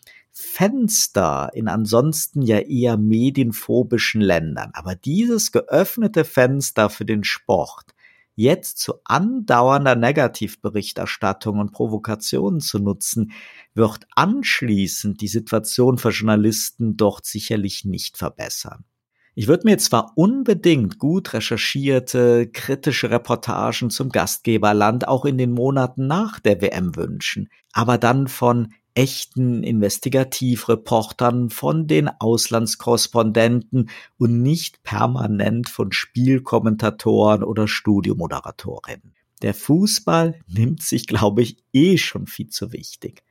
Fenster in ansonsten ja eher medienphobischen Ländern, aber dieses geöffnete Fenster für den Sport jetzt zu andauernder Negativberichterstattung und Provokationen zu nutzen, wird anschließend die Situation für Journalisten dort sicherlich nicht verbessern. Ich würde mir zwar unbedingt gut recherchierte, kritische Reportagen zum Gastgeberland auch in den Monaten nach der WM wünschen, aber dann von echten Investigativreportern, von den Auslandskorrespondenten und nicht permanent von Spielkommentatoren oder Studiomoderatorinnen. Der Fußball nimmt sich, glaube ich, eh schon viel zu wichtig.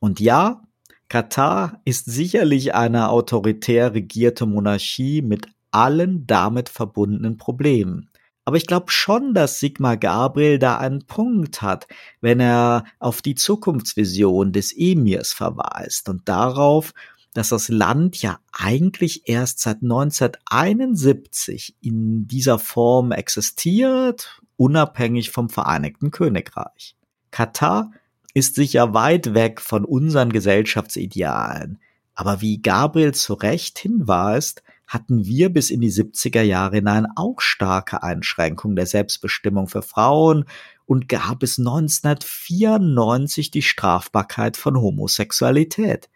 Und ja, Katar ist sicherlich eine autoritär regierte Monarchie mit allen damit verbundenen Problemen. Aber ich glaube schon, dass Sigmar Gabriel da einen Punkt hat, wenn er auf die Zukunftsvision des Emirs verweist und darauf, dass das Land ja eigentlich erst seit 1971 in dieser Form existiert, unabhängig vom Vereinigten Königreich. Katar ist sicher weit weg von unseren Gesellschaftsidealen. Aber wie Gabriel zu Recht hinweist, hatten wir bis in die 70er Jahre hinein auch starke Einschränkungen der Selbstbestimmung für Frauen und gab es 1994 die Strafbarkeit von Homosexualität.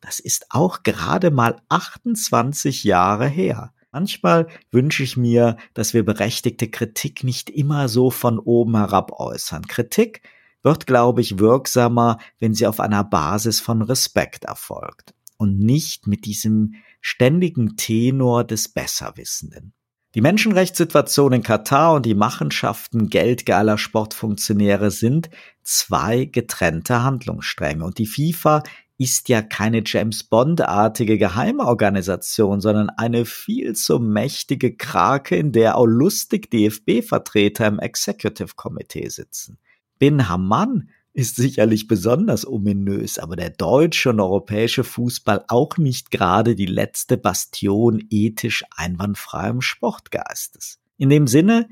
Das ist auch gerade mal 28 Jahre her. Manchmal wünsche ich mir, dass wir berechtigte Kritik nicht immer so von oben herab äußern. Kritik wird, glaube ich, wirksamer, wenn sie auf einer Basis von Respekt erfolgt und nicht mit diesem ständigen Tenor des Besserwissenden. Die Menschenrechtssituation in Katar und die Machenschaften geldgeiler Sportfunktionäre sind zwei getrennte Handlungsstränge und die FIFA ist ja keine James Bond-artige Geheimorganisation, sondern eine viel zu mächtige Krake, in der auch lustig DFB-Vertreter im Executive Committee sitzen. Bin Hamann ist sicherlich besonders ominös, aber der deutsche und europäische Fußball auch nicht gerade die letzte Bastion ethisch einwandfreiem Sportgeistes. In dem Sinne,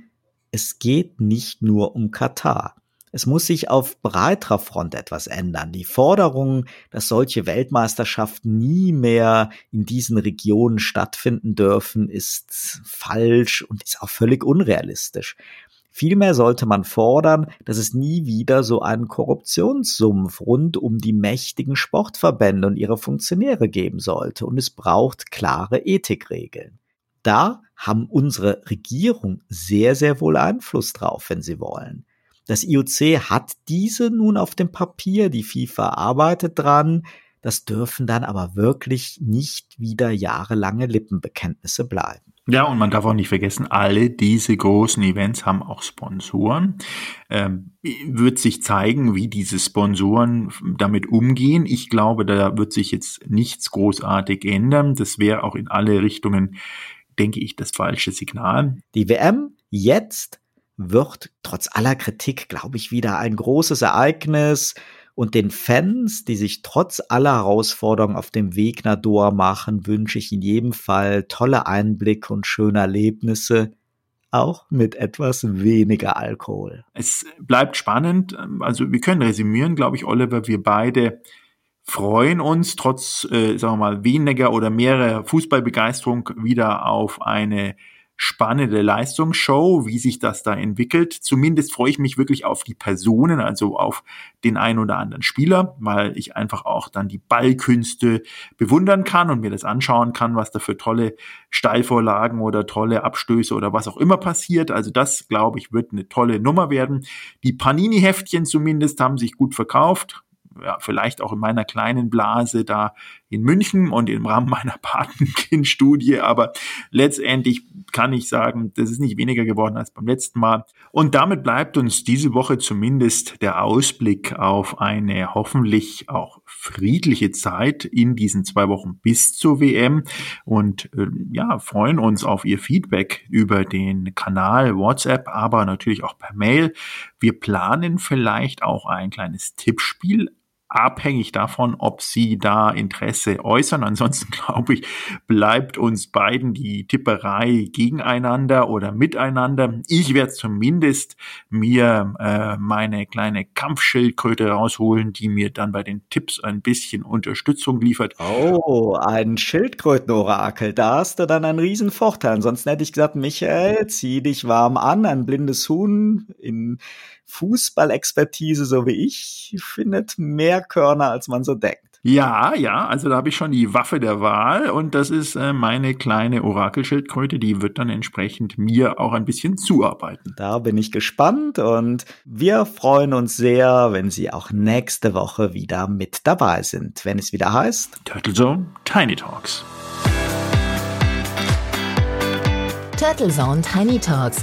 es geht nicht nur um Katar. Es muss sich auf breiterer Front etwas ändern. Die Forderung, dass solche Weltmeisterschaften nie mehr in diesen Regionen stattfinden dürfen, ist falsch und ist auch völlig unrealistisch. Vielmehr sollte man fordern, dass es nie wieder so einen Korruptionssumpf rund um die mächtigen Sportverbände und ihre Funktionäre geben sollte. Und es braucht klare Ethikregeln. Da haben unsere Regierung sehr, sehr wohl Einfluss drauf, wenn sie wollen. Das IOC hat diese nun auf dem Papier, die FIFA arbeitet dran. Das dürfen dann aber wirklich nicht wieder jahrelange Lippenbekenntnisse bleiben. Ja, und man darf auch nicht vergessen, alle diese großen Events haben auch Sponsoren. Ähm, wird sich zeigen, wie diese Sponsoren damit umgehen. Ich glaube, da wird sich jetzt nichts großartig ändern. Das wäre auch in alle Richtungen, denke ich, das falsche Signal. Die WM jetzt wird trotz aller Kritik, glaube ich, wieder ein großes Ereignis und den Fans, die sich trotz aller Herausforderungen auf dem Weg nach Doha machen, wünsche ich in jedem Fall tolle Einblicke und schöne Erlebnisse, auch mit etwas weniger Alkohol. Es bleibt spannend. Also wir können resümieren, glaube ich, Oliver, wir beide freuen uns trotz, äh, sagen wir mal, weniger oder mehrer Fußballbegeisterung wieder auf eine spannende Leistungsshow, wie sich das da entwickelt. Zumindest freue ich mich wirklich auf die Personen, also auf den einen oder anderen Spieler, weil ich einfach auch dann die Ballkünste bewundern kann und mir das anschauen kann, was da für tolle Steilvorlagen oder tolle Abstöße oder was auch immer passiert. Also das, glaube ich, wird eine tolle Nummer werden. Die Panini-Heftchen zumindest haben sich gut verkauft ja, vielleicht auch in meiner kleinen Blase da in München und im Rahmen meiner Patenkindstudie, aber letztendlich kann ich sagen, das ist nicht weniger geworden als beim letzten Mal. Und damit bleibt uns diese Woche zumindest der Ausblick auf eine hoffentlich auch friedliche Zeit in diesen zwei Wochen bis zur WM und äh, ja, freuen uns auf Ihr Feedback über den Kanal WhatsApp, aber natürlich auch per Mail. Wir planen vielleicht auch ein kleines Tippspiel abhängig davon, ob Sie da Interesse äußern. Ansonsten glaube ich, bleibt uns beiden die Tipperei gegeneinander oder miteinander. Ich werde zumindest mir äh, meine kleine Kampfschildkröte rausholen, die mir dann bei den Tipps ein bisschen Unterstützung liefert. Oh, ein Schildkrötenorakel. Da hast du dann einen riesen Vorteil. Ansonsten hätte ich gesagt, Michael, zieh dich warm an, ein blindes Huhn in Fußballexpertise, so wie ich, findet mehr Körner, als man so denkt. Ja, ja, also da habe ich schon die Waffe der Wahl und das ist äh, meine kleine Orakelschildkröte, die wird dann entsprechend mir auch ein bisschen zuarbeiten. Da bin ich gespannt und wir freuen uns sehr, wenn Sie auch nächste Woche wieder mit dabei sind, wenn es wieder heißt Turtle Zone Tiny Talks. Turtle Zone Tiny Talks